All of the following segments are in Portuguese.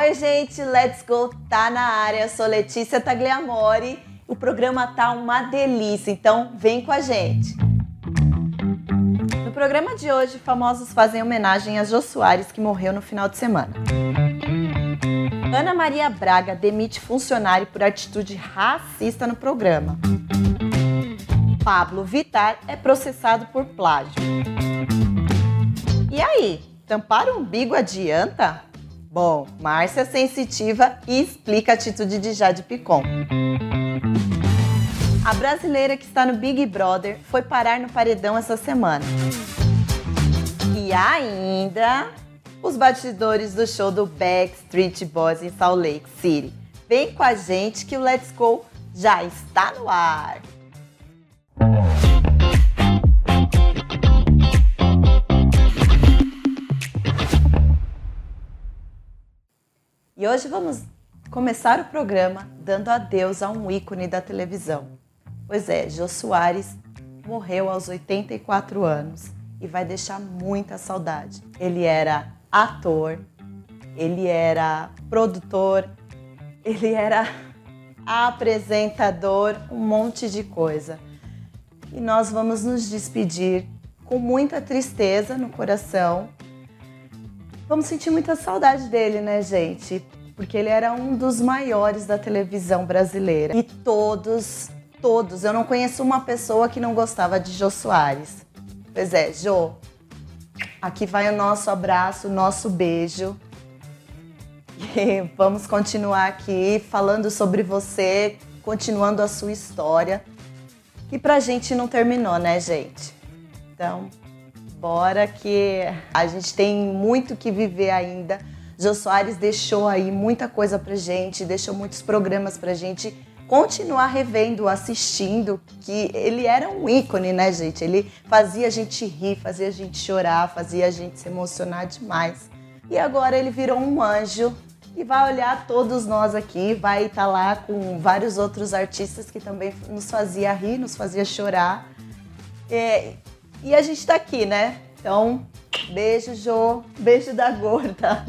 Oi, gente, let's go, tá na área. Eu sou Letícia Tagliamori. O programa tá uma delícia, então vem com a gente. No programa de hoje, famosos fazem homenagem a Jô Soares, que morreu no final de semana. Ana Maria Braga demite funcionário por atitude racista no programa. Pablo Vitar é processado por plágio. E aí, tampar o umbigo adianta? Bom, Márcia sensitiva e explica a atitude de Jade Picon. A brasileira que está no Big Brother foi parar no paredão essa semana. E ainda os bastidores do show do Backstreet Boys em Salt Lake City. Vem com a gente que o Let's Go já está no ar. E hoje vamos começar o programa dando adeus a um ícone da televisão. Pois é, Jô Soares morreu aos 84 anos e vai deixar muita saudade. Ele era ator, ele era produtor, ele era apresentador, um monte de coisa. E nós vamos nos despedir com muita tristeza no coração. Vamos sentir muita saudade dele, né, gente? Porque ele era um dos maiores da televisão brasileira. E todos, todos, eu não conheço uma pessoa que não gostava de Jô Soares. Pois é, Jô, aqui vai o nosso abraço, o nosso beijo. E vamos continuar aqui falando sobre você, continuando a sua história. E pra gente não terminou, né, gente? Então, bora que a gente tem muito que viver ainda. Jô Soares deixou aí muita coisa pra gente, deixou muitos programas pra gente continuar revendo, assistindo, que ele era um ícone, né, gente? Ele fazia a gente rir, fazia a gente chorar, fazia a gente se emocionar demais. E agora ele virou um anjo e vai olhar todos nós aqui, vai estar tá lá com vários outros artistas que também nos fazia rir, nos fazia chorar. É, e a gente tá aqui, né? Então, beijo, Jô, beijo da gorda.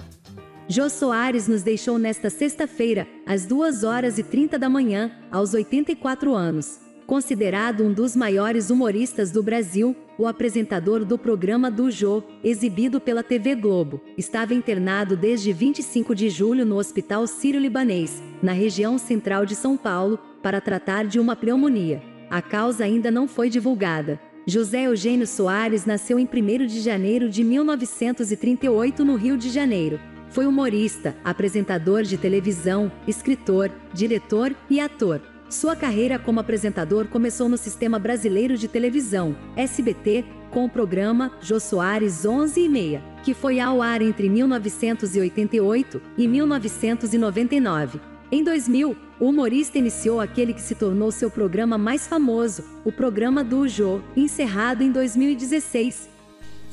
Jô Soares nos deixou nesta sexta-feira, às 2 horas e 30 da manhã, aos 84 anos. Considerado um dos maiores humoristas do Brasil, o apresentador do programa do Jô, exibido pela TV Globo, estava internado desde 25 de julho no Hospital Sírio-Libanês, na região central de São Paulo, para tratar de uma pneumonia. A causa ainda não foi divulgada. José Eugênio Soares nasceu em 1 de janeiro de 1938 no Rio de Janeiro. Foi humorista, apresentador de televisão, escritor, diretor e ator. Sua carreira como apresentador começou no Sistema Brasileiro de Televisão, SBT, com o programa Jô Soares 11 e meia, que foi ao ar entre 1988 e 1999. Em 2000, o humorista iniciou aquele que se tornou seu programa mais famoso, o programa do Jô, encerrado em 2016.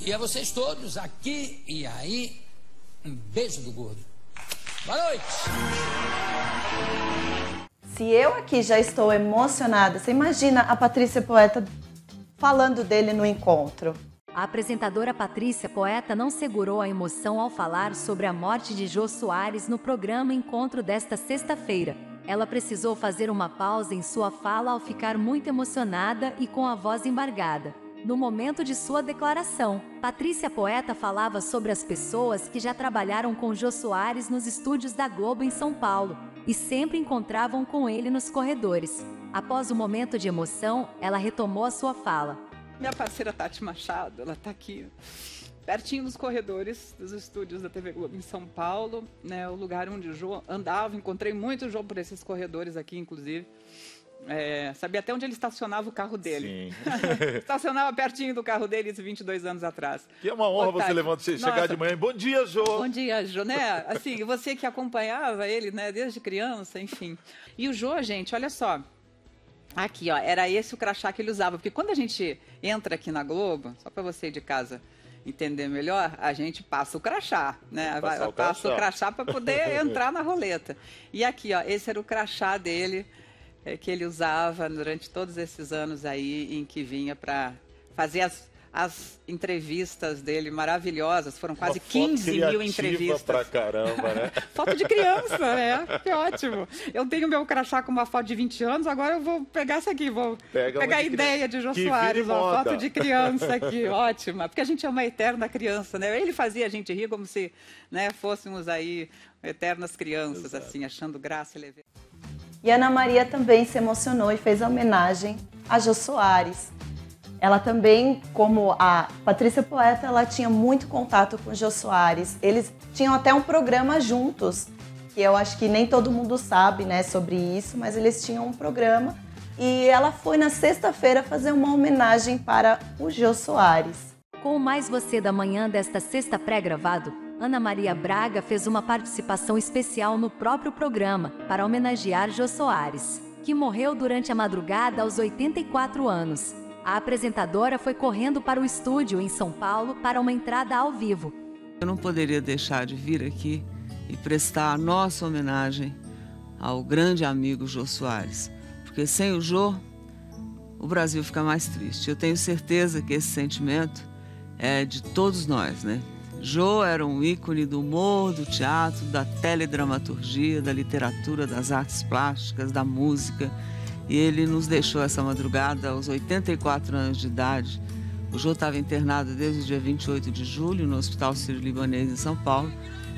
E a vocês todos, aqui e aí, um beijo do gordo. Boa noite! Se eu aqui já estou emocionada, você imagina a Patrícia Poeta falando dele no encontro. A apresentadora Patrícia Poeta não segurou a emoção ao falar sobre a morte de Jô Soares no programa Encontro desta sexta-feira. Ela precisou fazer uma pausa em sua fala ao ficar muito emocionada e com a voz embargada. No momento de sua declaração, Patrícia Poeta falava sobre as pessoas que já trabalharam com Jô Soares nos estúdios da Globo em São Paulo e sempre encontravam com ele nos corredores. Após o um momento de emoção, ela retomou a sua fala. Minha parceira Tati Machado, ela está aqui pertinho dos corredores dos estúdios da TV Globo em São Paulo, né, o lugar onde o Jô andava, encontrei muito o Jô por esses corredores aqui, inclusive. É, sabia até onde ele estacionava o carro dele. estacionava pertinho do carro dele 22 anos atrás. Que é uma honra você levantar, chegar Nossa. de manhã. Bom dia, Jô. Bom dia, Jô, né? Assim, você que acompanhava ele, né, desde criança, enfim. E o Jô, gente, olha só. Aqui, ó, era esse o crachá que ele usava, porque quando a gente entra aqui na Globo, só para você de casa entender melhor, a gente passa o crachá, né? Vai, passa o crachá para poder entrar na roleta. E aqui, ó, esse era o crachá dele é, que ele usava durante todos esses anos aí em que vinha para fazer as, as entrevistas dele maravilhosas, foram quase 15 mil entrevistas. pra caramba, né? foto de criança, né? Que ótimo. Eu tenho meu crachá com uma foto de 20 anos, agora eu vou pegar essa aqui, vou Pega pegar a ideia de Jô Soares, ó, foto de criança aqui, ótima. Porque a gente é uma eterna criança, né? Ele fazia a gente rir como se né, fôssemos aí eternas crianças, Exato. assim, achando graça e leveza. E Ana Maria também se emocionou e fez homenagem a Jô Soares. Ela também, como a Patrícia Poeta, ela tinha muito contato com o Jô Soares. Eles tinham até um programa juntos, que eu acho que nem todo mundo sabe né, sobre isso, mas eles tinham um programa. E ela foi na sexta-feira fazer uma homenagem para o Jô Soares. Com o Mais Você da Manhã desta sexta pré-gravado, Ana Maria Braga fez uma participação especial no próprio programa para homenagear Jô Soares, que morreu durante a madrugada aos 84 anos. A apresentadora foi correndo para o estúdio em São Paulo para uma entrada ao vivo. Eu não poderia deixar de vir aqui e prestar a nossa homenagem ao grande amigo Jô Soares, porque sem o Jô, o Brasil fica mais triste. Eu tenho certeza que esse sentimento é de todos nós, né? Jô era um ícone do humor, do teatro, da teledramaturgia, da literatura, das artes plásticas, da música e ele nos deixou essa madrugada aos 84 anos de idade. O Jô estava internado desde o dia 28 de julho no Hospital Sírio-Libanês em São Paulo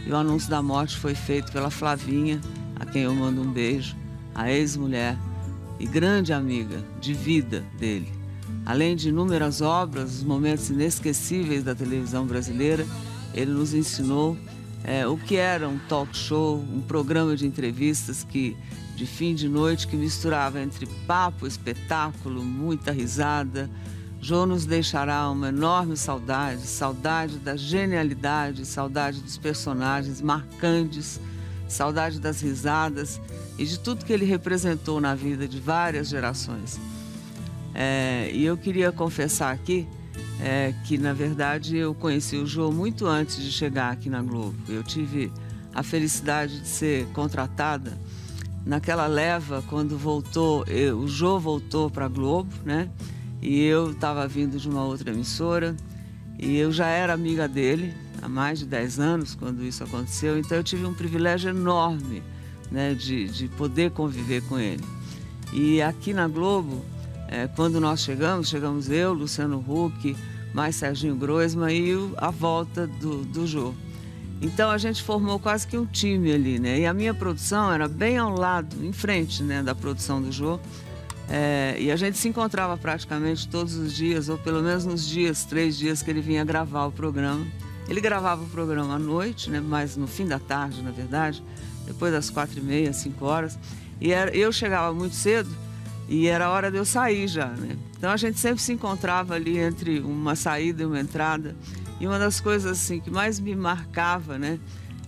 e o anúncio da morte foi feito pela Flavinha, a quem eu mando um beijo, a ex-mulher e grande amiga de vida dele. Além de inúmeras obras, os momentos inesquecíveis da televisão brasileira, ele nos ensinou é, o que era um talk show, um programa de entrevistas que de fim de noite que misturava entre papo, espetáculo, muita risada. Jô nos deixará uma enorme saudade, saudade da genialidade, saudade dos personagens marcantes, saudade das risadas e de tudo que ele representou na vida de várias gerações. É, e eu queria confessar aqui é, que, na verdade, eu conheci o Jô muito antes de chegar aqui na Globo. Eu tive a felicidade de ser contratada naquela leva, quando voltou, eu, o Jô voltou para a Globo, né? E eu estava vindo de uma outra emissora e eu já era amiga dele há mais de 10 anos quando isso aconteceu, então eu tive um privilégio enorme né, de, de poder conviver com ele. E aqui na Globo, é, quando nós chegamos, chegamos eu, Luciano Huck, mais Serginho Groisman e a volta do, do Jô. Então a gente formou quase que um time ali, né? E a minha produção era bem ao lado, em frente, né, da produção do Jô. É, e a gente se encontrava praticamente todos os dias, ou pelo menos nos dias, três dias que ele vinha gravar o programa. Ele gravava o programa à noite, né, mas no fim da tarde, na verdade, depois das quatro e meia, cinco horas. E era, eu chegava muito cedo e era hora de eu sair já, né? Então a gente sempre se encontrava ali entre uma saída e uma entrada. E uma das coisas assim que mais me marcava, né,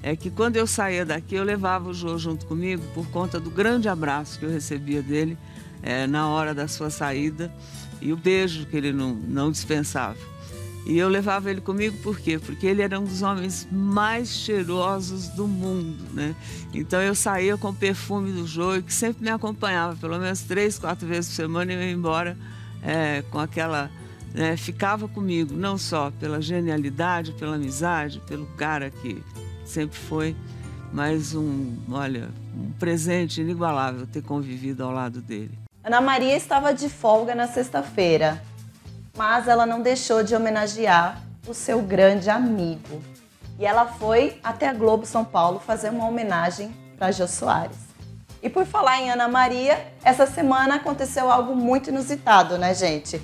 é que quando eu saía daqui eu levava o Jô junto comigo por conta do grande abraço que eu recebia dele é, na hora da sua saída e o beijo que ele não, não dispensava. E eu levava ele comigo por quê? Porque ele era um dos homens mais cheirosos do mundo, né? Então eu saía com o perfume do Jô, que sempre me acompanhava, pelo menos três, quatro vezes por semana, e eu ia embora é, com aquela né, ficava comigo, não só pela genialidade, pela amizade, pelo cara que sempre foi, mas um, olha, um presente inigualável ter convivido ao lado dele. Ana Maria estava de folga na sexta-feira, mas ela não deixou de homenagear o seu grande amigo. E ela foi até a Globo São Paulo fazer uma homenagem para Jô Soares. E por falar em Ana Maria, essa semana aconteceu algo muito inusitado, né, gente?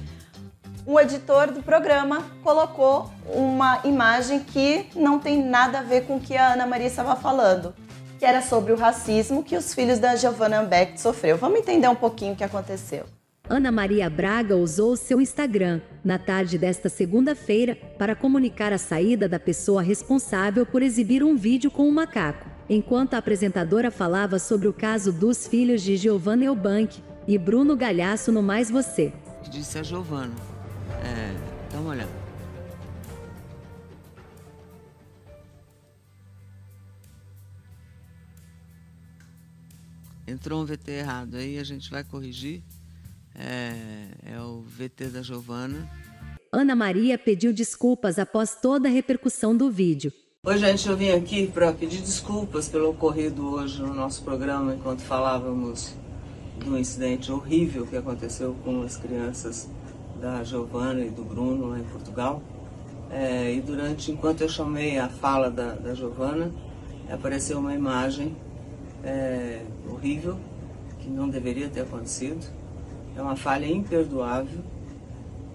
o editor do programa colocou uma imagem que não tem nada a ver com o que a Ana Maria estava falando, que era sobre o racismo que os filhos da Giovanna Ambeck sofreu. Vamos entender um pouquinho o que aconteceu. Ana Maria Braga usou seu Instagram na tarde desta segunda-feira para comunicar a saída da pessoa responsável por exibir um vídeo com um macaco, enquanto a apresentadora falava sobre o caso dos filhos de Giovanna Eubank e Bruno Galhaço no Mais Você. Disse a Giovanna. É, dá uma olhada. Entrou um VT errado, aí a gente vai corrigir. É, é o VT da Giovana. Ana Maria pediu desculpas após toda a repercussão do vídeo. Oi, gente, eu vim aqui para pedir desculpas pelo ocorrido hoje no nosso programa, enquanto falávamos do incidente horrível que aconteceu com as crianças da Giovana e do Bruno lá em Portugal. É, e durante, enquanto eu chamei a fala da, da Giovana, apareceu uma imagem é, horrível que não deveria ter acontecido. É uma falha imperdoável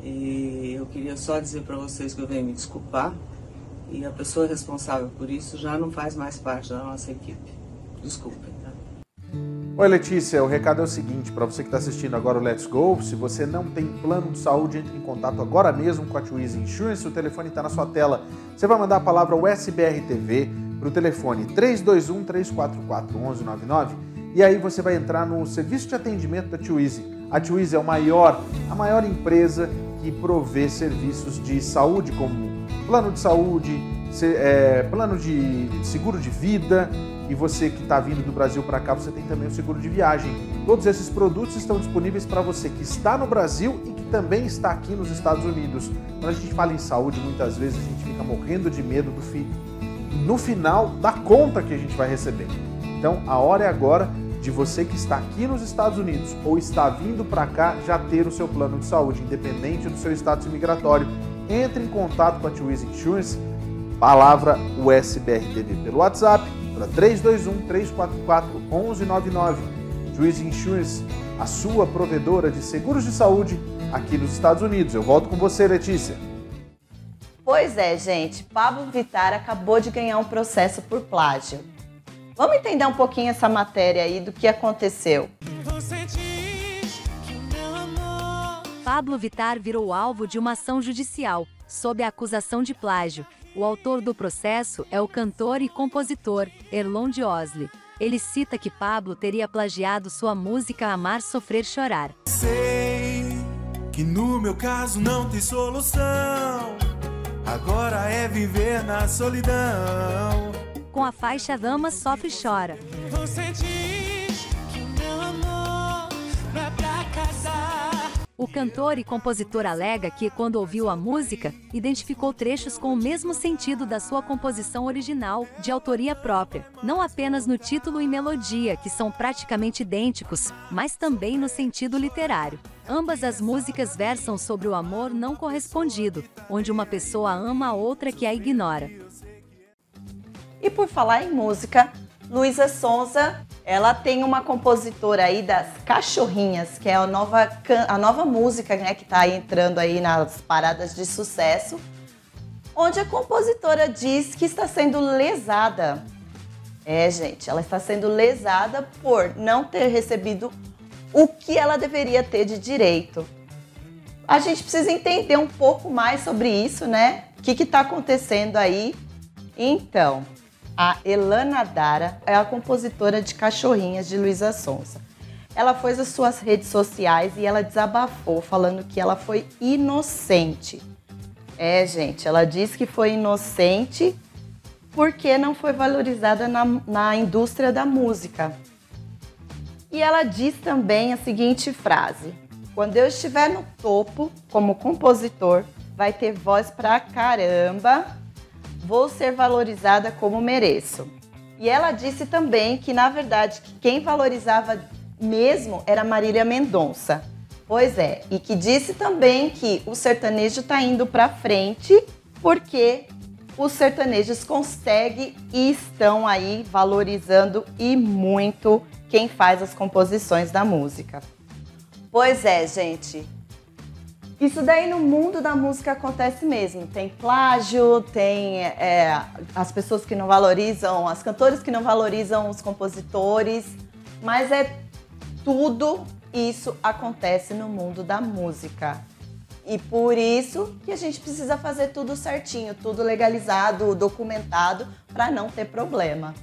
e eu queria só dizer para vocês que eu venho me desculpar e a pessoa responsável por isso já não faz mais parte da nossa equipe. Desculpem. Tá? Oi Letícia, o recado é o seguinte, para você que está assistindo agora o Let's Go, se você não tem plano de saúde, entre em contato agora mesmo com a Twizy Insurance, o telefone está na sua tela. Você vai mandar a palavra USBR TV para o telefone 321 344 1199 e aí você vai entrar no serviço de atendimento da Twizy. A Twizy é o maior, a maior empresa que provê serviços de saúde como plano de saúde, é, plano de seguro de vida e você que está vindo do Brasil para cá, você tem também o seguro de viagem. Todos esses produtos estão disponíveis para você que está no Brasil e que também está aqui nos Estados Unidos. Quando a gente fala em saúde, muitas vezes a gente fica morrendo de medo do fi no final da conta que a gente vai receber. Então, a hora é agora de você que está aqui nos Estados Unidos ou está vindo para cá já ter o seu plano de saúde, independente do seu status migratório. Entre em contato com a Twiz Insurance, palavra USBRTV pelo WhatsApp para 321 344 1199. Twiz Insurance, a sua provedora de seguros de saúde aqui nos Estados Unidos. Eu volto com você, Letícia. Pois é, gente. Pablo Vittar acabou de ganhar um processo por plágio. Vamos entender um pouquinho essa matéria aí do que aconteceu. Pablo Vittar virou alvo de uma ação judicial sob a acusação de plágio. O autor do processo é o cantor e compositor Erlon de Osli. Ele cita que Pablo teria plagiado sua música Amar, Sofrer, Chorar. Sei que no meu caso não tem solução. Agora é viver na solidão. Com a faixa Dama Sofre e Chora. Você diz O cantor e compositor alega que, quando ouviu a música, identificou trechos com o mesmo sentido da sua composição original, de autoria própria, não apenas no título e melodia, que são praticamente idênticos, mas também no sentido literário. Ambas as músicas versam sobre o amor não correspondido, onde uma pessoa ama a outra que a ignora. E por falar em música, Luísa Sonza, ela tem uma compositora aí das Cachorrinhas, que é a nova, a nova música né, que está entrando aí nas paradas de sucesso, onde a compositora diz que está sendo lesada. É, gente, ela está sendo lesada por não ter recebido o que ela deveria ter de direito. A gente precisa entender um pouco mais sobre isso, né? O que está acontecendo aí? Então, a Elana Dara é a compositora de Cachorrinhas de Luísa Sonza. Ela foi às suas redes sociais e ela desabafou falando que ela foi inocente. É, gente, ela disse que foi inocente porque não foi valorizada na, na indústria da música. E ela diz também a seguinte frase: Quando eu estiver no topo como compositor, vai ter voz pra caramba, vou ser valorizada como mereço. E ela disse também que, na verdade, que quem valorizava mesmo era Marília Mendonça. Pois é, e que disse também que o sertanejo está indo para frente porque os sertanejos conseguem e estão aí valorizando e muito quem faz as composições da música. Pois é, gente. Isso daí no mundo da música acontece mesmo. Tem plágio, tem é, as pessoas que não valorizam, as cantores que não valorizam os compositores, mas é tudo isso acontece no mundo da música. E por isso que a gente precisa fazer tudo certinho, tudo legalizado, documentado, para não ter problema.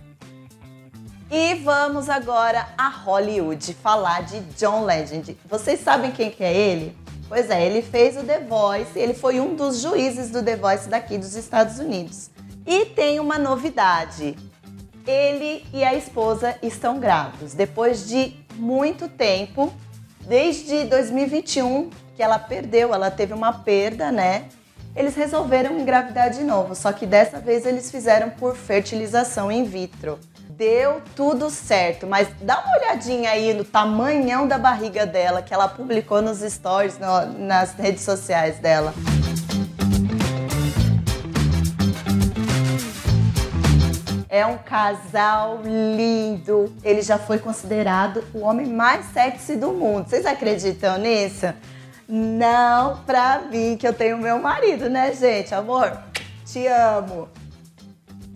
E vamos agora a Hollywood falar de John Legend. Vocês sabem quem que é ele? Pois é, ele fez o The Voice, ele foi um dos juízes do The Voice daqui dos Estados Unidos. E tem uma novidade. Ele e a esposa estão grávidos. Depois de muito tempo, desde 2021, que ela perdeu, ela teve uma perda, né? Eles resolveram engravidar de novo, só que dessa vez eles fizeram por fertilização in vitro. Deu tudo certo, mas dá uma olhadinha aí no tamanhão da barriga dela que ela publicou nos stories, no, nas redes sociais dela. É um casal lindo. Ele já foi considerado o homem mais sexy do mundo. Vocês acreditam nisso? Não pra mim, que eu tenho meu marido, né, gente? Amor, te amo.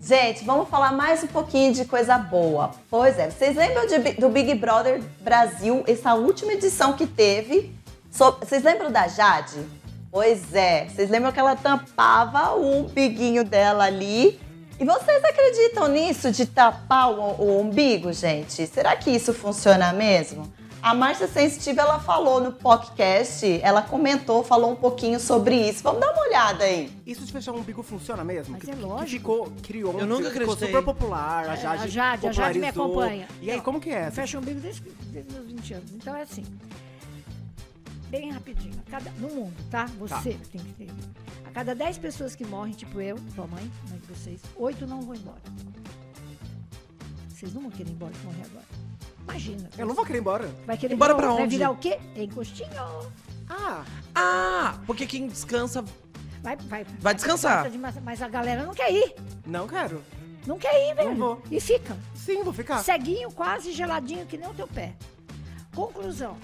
Gente, vamos falar mais um pouquinho de coisa boa. Pois é, vocês lembram de, do Big Brother Brasil, essa última edição que teve? So, vocês lembram da Jade? Pois é, vocês lembram que ela tampava o biguinho dela ali e vocês acreditam nisso de tapar o, o, umbigo, gente? Será que isso funciona mesmo? A Márcia Sensitiva, ela falou no podcast, ela comentou, falou um pouquinho sobre isso. Vamos dar uma olhada aí. Isso de fechar o umbigo funciona mesmo? Mas é lógico. Que ficou, criou, Eu nunca ficou acreditei. super popular, a Jade É, a Jade, a Jade me acompanha. E aí, Não, como que é? Fecha o umbigo desde, desde meus 20 anos. Então é assim. Bem rapidinho. Cada, no mundo, tá? Você tem que ter. A cada 10 pessoas que morrem, tipo eu, tua mãe, mãe de vocês, 8 não vão embora. Vocês não vão querer ir embora se morrer agora. Imagina. Eu não vou querer ir embora. Vai querer Embora pra Vai onde? virar o quê? Encostinho. Ah, Ah, porque quem descansa. Vai, vai, Vai descansar. Mas, mas a galera não quer ir. não quero. Não quer ir, velho. vou. E fica. Sim, vou ficar. Ceguinho, quase geladinho, que nem o teu pé. Conclusão.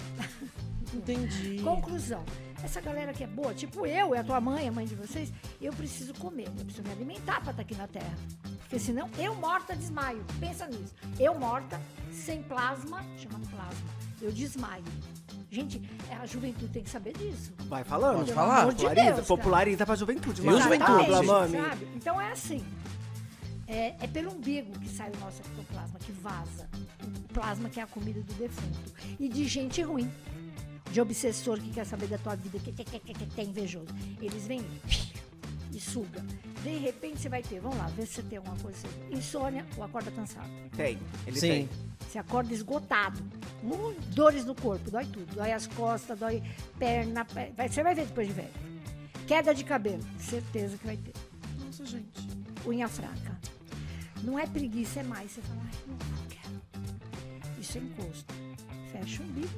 Entendi. Conclusão. Essa galera que é boa, tipo eu, é a tua mãe, a mãe de vocês, eu preciso comer, eu preciso me alimentar pra estar aqui na Terra. Porque senão eu morta desmaio. Pensa nisso. Eu morta, sem plasma, chama plasma, eu desmaio. Gente, é, a juventude tem que saber disso. Vai falando. Pode Pelo falar? amor de Populariza, Deus, populariza pra juventude. Viu, mano. juventude? Exatamente, mami. sabe? Então é assim. É, é pelo umbigo que sai o nosso ectoplasma, que vaza. O plasma que é a comida do defunto. E de gente ruim. De obsessor que quer saber da tua vida, que, que, que, que, que, é invejoso. Eles vêm e suga. De repente você vai ter, vamos lá, ver se você tem alguma coisa. assim. Insônia ou acorda cansado. Tem, ele Sim. tem. Você acorda esgotado. Dores no corpo, dói tudo. Dói as costas, dói perna. vai- Você vai ver depois de velho. Queda de cabelo, certeza que vai ter. Nossa, gente. Unha fraca. Não é preguiça, é mais. Você fala, ai, não, não quero. Isso é encosto. Fecha o umbigo.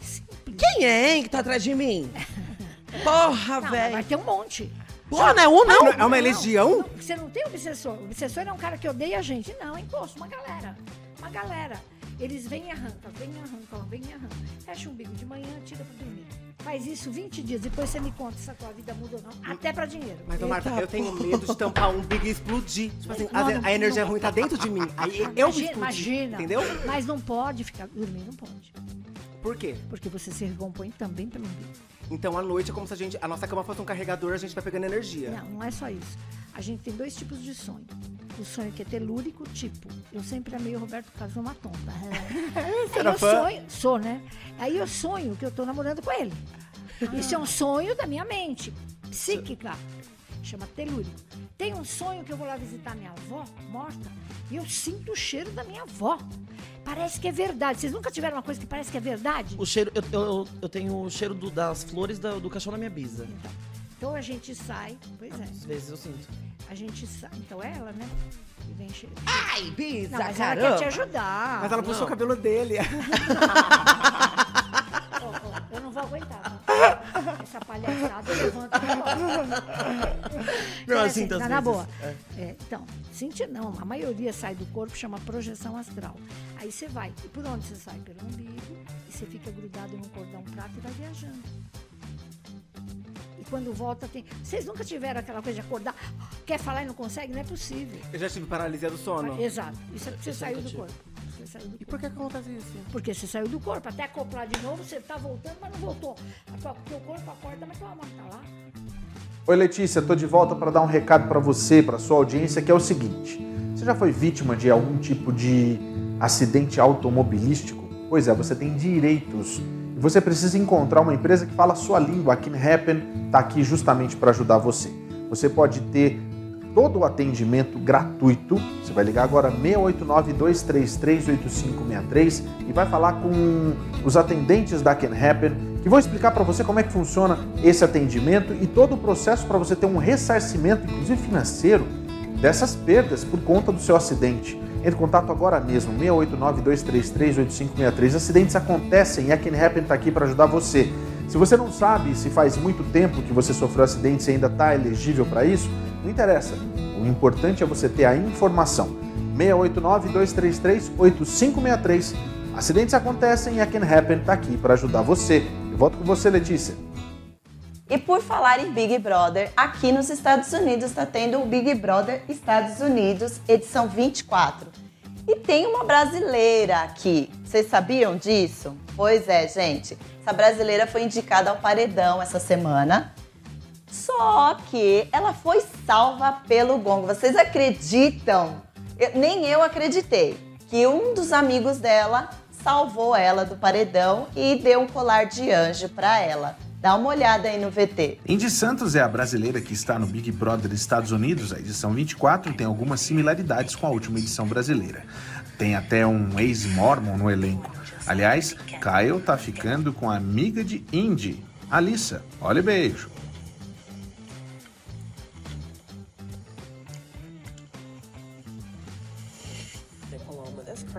Simples. Quem é, hein, que tá atrás de mim? Porra, Não, mas vai velho. ter um monte. Porra, não é um, não? É uma legião? Não, você não tem obsessor. O obsessor é um cara que odeia a gente. Não, é encosto, uma galera. Uma galera. Eles vêm e arrancam, vêm e arrancam, vêm e arrancam. Fecha o umbigo de manhã, tira pra dormir. Faz isso 20 dias, depois você me conta se a tua vida muda ou não. Até pra dinheiro. Mas, ô, Marta, eu tenho medo de tampar um big e explodir. Tipo assim, Não, a, não- a energia não- ruim tá dentro de mim. Aí eu imagina, explodir, imagina. Entendeu? Mas não pode ficar. Dormir não pode. Por quê? Porque você se recompõe também pelo umbigo. Então, à noite é como se a gente, a nossa cama fosse um carregador, a gente vai pegando energia. Não, não é só isso. A gente tem dois tipos de sonho. O sonho que é telúrico, tipo, eu sempre amei o Roberto Carlos, uma tonta. Aí eu sonho, sou, né? Aí eu sonho que eu tô namorando com ele. Isso é um sonho da minha mente, psíquica. Chama telúrico. Tem um sonho que eu vou lá visitar minha avó, morta, e eu sinto o cheiro da minha avó. Parece que é verdade. Vocês nunca tiveram uma coisa que parece que é verdade? O cheiro, eu, eu, eu tenho o cheiro do- das flores da- do caixão da minha bisa. Então, então a gente sai, pois é, Às vezes eu sinto. a gente sai. Então é ela, né? Que vem cheiro. Ai, bisa, Não, mas ela quer te ajudar. Mas ela puxou o cabelo dele. Assim, tá às na vezes, boa. é. É, então, sentir não. A maioria sai do corpo, chama projeção astral. Aí você vai. E por onde você sai? Pelo umbigo. E você fica grudado num cordão prato e vai viajando. E quando volta tem. Vocês nunca tiveram aquela coisa de acordar, quer falar e não consegue? Não é possível. Eu já tive paralisia do sono. Exato. Isso é porque você saiu do tive. corpo. E por que acontece isso? porque você saiu do corpo. Até acoplar de novo, você tá voltando, mas não voltou. O teu corpo acorda, mas tua alma tá lá. Oi Letícia, tô de volta para dar um recado para você, para sua audiência, que é o seguinte: você já foi vítima de algum tipo de acidente automobilístico? Pois é, você tem direitos. E você precisa encontrar uma empresa que fala a sua língua. A Can Happen está aqui justamente para ajudar você. Você pode ter todo o atendimento gratuito. Você vai ligar agora 689-233-8563 e vai falar com os atendentes da Can Happen que vão explicar para você como é que funciona esse atendimento e todo o processo para você ter um ressarcimento, inclusive financeiro, dessas perdas por conta do seu acidente. Entre em contato agora mesmo, 689-233-8563. Acidentes acontecem e a Can Happen está aqui para ajudar você. Se você não sabe se faz muito tempo que você sofreu acidente e ainda está elegível para isso, não interessa. O importante é você ter a informação. 689-233-8563. Acidentes acontecem e a Can Happen está aqui para ajudar você. Volto com você, Letícia. E por falar em Big Brother, aqui nos Estados Unidos está tendo o Big Brother Estados Unidos, edição 24. E tem uma brasileira aqui. Vocês sabiam disso? Pois é, gente. Essa brasileira foi indicada ao paredão essa semana. Só que ela foi salva pelo gongo. Vocês acreditam? Eu, nem eu acreditei que um dos amigos dela salvou ela do paredão e deu um colar de anjo para ela. Dá uma olhada aí no VT. Indy Santos é a brasileira que está no Big Brother Estados Unidos. A edição 24 tem algumas similaridades com a última edição brasileira. Tem até um ex-mormon no elenco. Aliás, Kyle tá ficando com a amiga de Indy, Alissa. Olha beijo.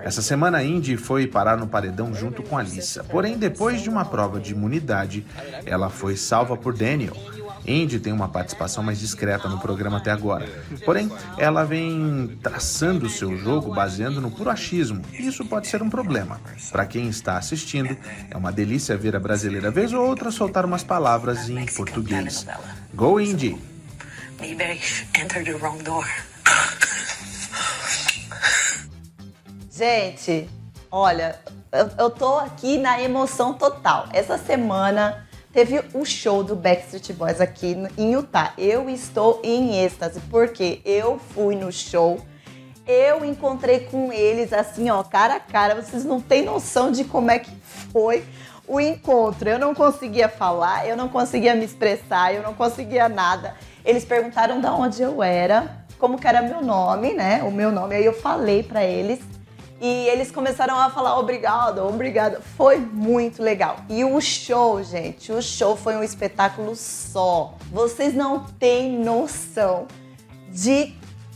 Essa semana Indy foi parar no paredão junto com a Alissa. Porém, depois de uma prova de imunidade, ela foi salva por Daniel. Indy tem uma participação mais discreta no programa até agora. Porém, ela vem traçando seu jogo baseando no puro achismo. Isso pode ser um problema. Para quem está assistindo, é uma delícia ver a brasileira vez ou outra soltar umas palavras em português. Go Indy! Maybe I entered the wrong door. Gente, olha, eu, eu tô aqui na emoção total. Essa semana teve o show do Backstreet Boys aqui em Utah. Eu estou em êxtase, porque eu fui no show, eu encontrei com eles assim, ó, cara a cara. Vocês não têm noção de como é que foi o encontro. Eu não conseguia falar, eu não conseguia me expressar, eu não conseguia nada. Eles perguntaram de onde eu era, como que era meu nome, né? O meu nome. Aí eu falei para eles e eles começaram a falar obrigado, obrigado. Foi muito legal. E o show, gente, o show foi um espetáculo só. Vocês não têm noção de.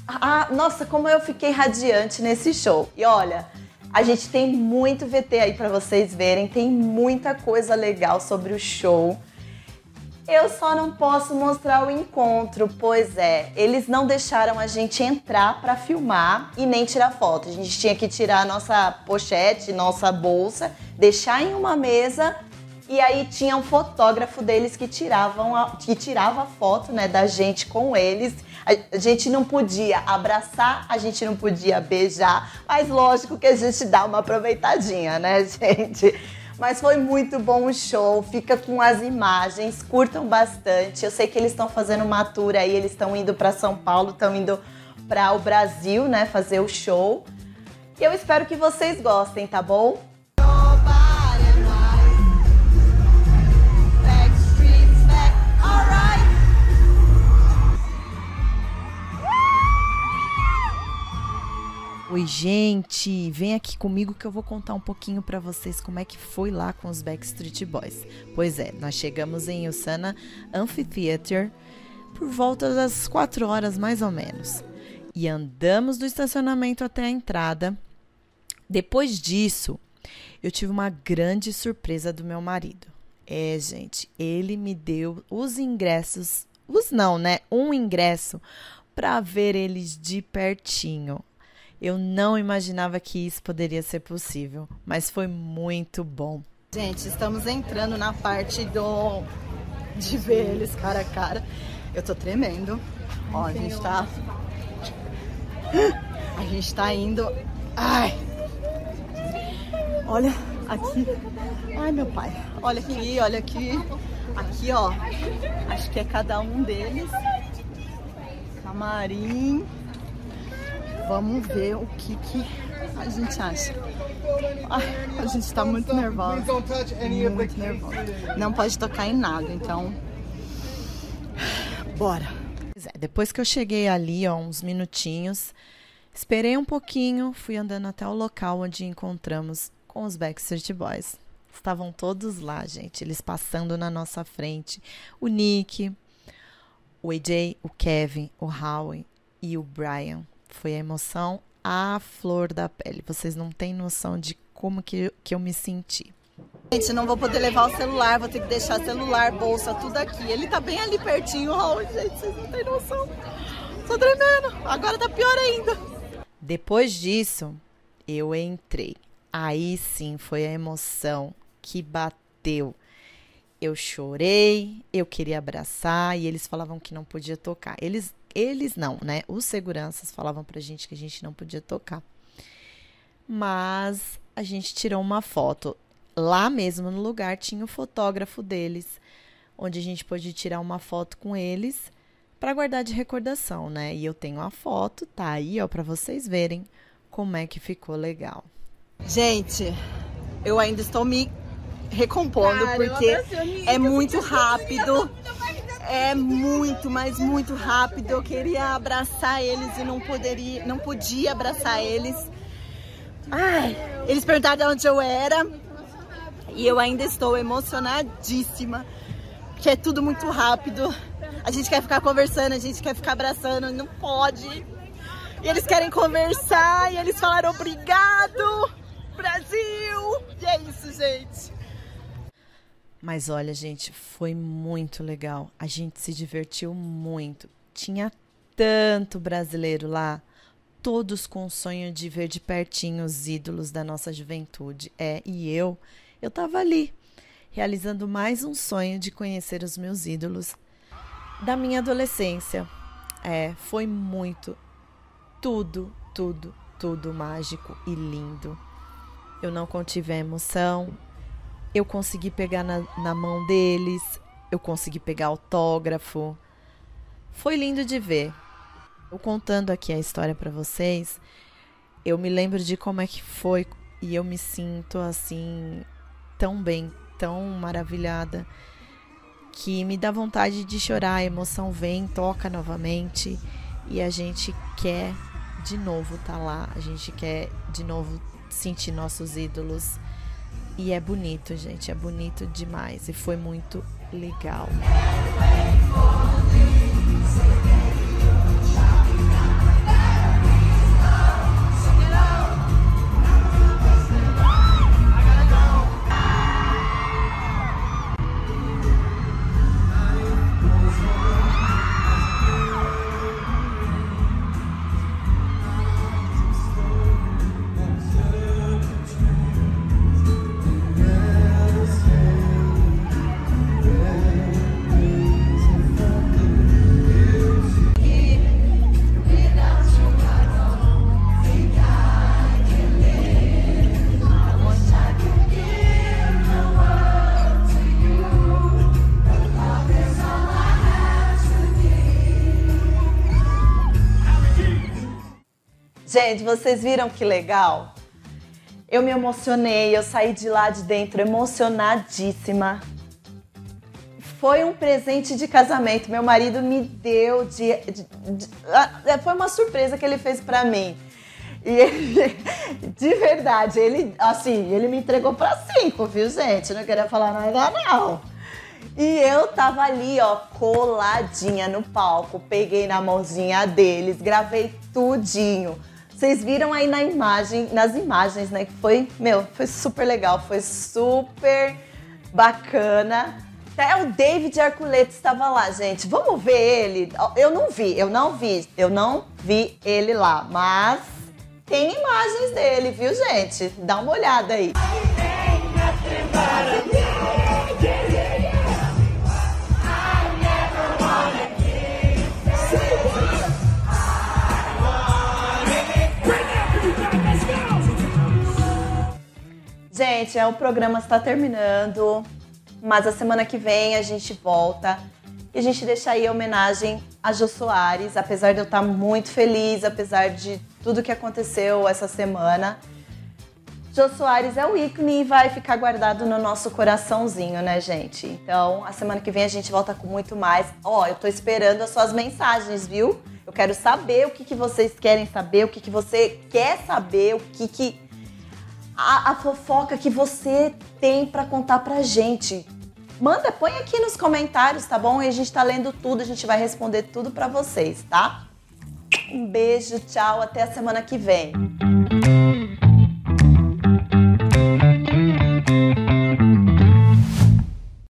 Ah, nossa, como eu fiquei radiante nesse show. E olha, a gente tem muito VT aí para vocês verem, tem muita coisa legal sobre o show. Eu só não posso mostrar o encontro, pois é, eles não deixaram a gente entrar para filmar e nem tirar foto. A gente tinha que tirar a nossa pochete, nossa bolsa, deixar em uma mesa e aí tinha um fotógrafo deles que tiravam a, que tirava a foto, né, da gente com eles. A, a gente não podia abraçar, a gente não podia beijar, mas lógico que a gente dá uma aproveitadinha, né, gente? Mas foi muito bom o show, fica com as imagens, curtam bastante. Eu sei que eles estão fazendo uma tour aí, eles estão indo para São Paulo, estão indo para o Brasil, né, fazer o show. E eu espero que vocês gostem, tá bom? Oi, gente, vem aqui comigo que eu vou contar um pouquinho para vocês como é que foi lá com os Backstreet Boys. Pois é, nós chegamos em Usana Amphitheater por volta das 4 horas mais ou menos. E andamos do estacionamento até a entrada. Depois disso, eu tive uma grande surpresa do meu marido. É, gente, ele me deu os ingressos, os não, né? Um ingresso para ver eles de pertinho. Eu não imaginava que isso poderia ser possível, mas foi muito bom. Gente, estamos entrando na parte do de ver eles cara a cara. Eu tô tremendo. Ó, a gente tá A gente tá indo. Ai. Olha aqui. Ai, meu pai. Olha aqui, olha aqui. Aqui, ó. Acho que é cada um deles. Camarim. Vamos ver o que, que a gente acha. Ai, a gente tá muito nervosa. Muito nervosa. Não pode tocar em nada, então. Bora. É, depois que eu cheguei ali, ó, uns minutinhos, esperei um pouquinho, fui andando até o local onde encontramos com os Backstreet Boys. estavam todos lá, gente. Eles passando na nossa frente. O Nick, o AJ, o Kevin, o Howie e o Brian. Foi a emoção à flor da pele. Vocês não têm noção de como que, que eu me senti. Gente, não vou poder levar o celular, vou ter que deixar celular, bolsa, tudo aqui. Ele tá bem ali pertinho, Raul, gente, vocês não têm noção. Tô tremendo, agora tá pior ainda. Depois disso, eu entrei. Aí sim foi a emoção que bateu. Eu chorei, eu queria abraçar e eles falavam que não podia tocar. Eles, eles não, né? Os seguranças falavam pra gente que a gente não podia tocar. Mas a gente tirou uma foto. Lá mesmo no lugar tinha o fotógrafo deles, onde a gente pôde tirar uma foto com eles para guardar de recordação, né? E eu tenho a foto, tá aí, ó, para vocês verem como é que ficou legal. Gente, eu ainda estou me recompondo Cara, porque é muito rápido. É muito, mas muito rápido. Eu queria abraçar eles e não poderia, não podia abraçar eles. Ai, eles perguntaram onde eu era e eu ainda estou emocionadíssima, que é tudo muito rápido. A gente quer ficar conversando, a gente quer ficar abraçando, não pode. E eles querem conversar e eles falaram obrigado. Brasil! E é isso, gente. Mas olha, gente, foi muito legal. A gente se divertiu muito. Tinha tanto brasileiro lá, todos com o sonho de ver de pertinho os ídolos da nossa juventude. É, e eu, eu tava ali, realizando mais um sonho de conhecer os meus ídolos da minha adolescência. É, foi muito, tudo, tudo, tudo mágico e lindo. Eu não contive a emoção. Eu consegui pegar na, na mão deles. Eu consegui pegar autógrafo. Foi lindo de ver. Eu contando aqui a história para vocês, eu me lembro de como é que foi e eu me sinto assim tão bem, tão maravilhada que me dá vontade de chorar, a emoção vem, toca novamente e a gente quer de novo estar tá lá, a gente quer de novo sentir nossos ídolos. E é bonito, gente, é bonito demais e foi muito legal. Gente, vocês viram que legal? Eu me emocionei, eu saí de lá de dentro emocionadíssima. Foi um presente de casamento. Meu marido me deu de, de, de ah, foi uma surpresa que ele fez para mim. E ele, de verdade, ele, assim, ele me entregou para cinco, viu, gente? Não queria falar nada, não. E eu tava ali, ó, coladinha no palco, peguei na mãozinha deles, gravei tudinho. Vocês viram aí na imagem, nas imagens, né? Que foi, meu, foi super legal, foi super bacana. Até o David Arculeta estava lá, gente. Vamos ver ele. Eu não vi, eu não vi, eu não vi ele lá, mas tem imagens dele, viu, gente? Dá uma olhada aí. Gente, é, o programa está terminando, mas a semana que vem a gente volta e a gente deixa aí a homenagem a Jô Soares, apesar de eu estar muito feliz, apesar de tudo que aconteceu essa semana. Jô Soares é o ícone e vai ficar guardado no nosso coraçãozinho, né, gente? Então, a semana que vem a gente volta com muito mais. Ó, oh, eu tô esperando as suas mensagens, viu? Eu quero saber o que, que vocês querem saber, o que, que você quer saber, o que, que a, a fofoca que você tem para contar pra gente. Manda, põe aqui nos comentários, tá bom? E a gente tá lendo tudo, a gente vai responder tudo para vocês, tá? Um beijo, tchau, até a semana que vem.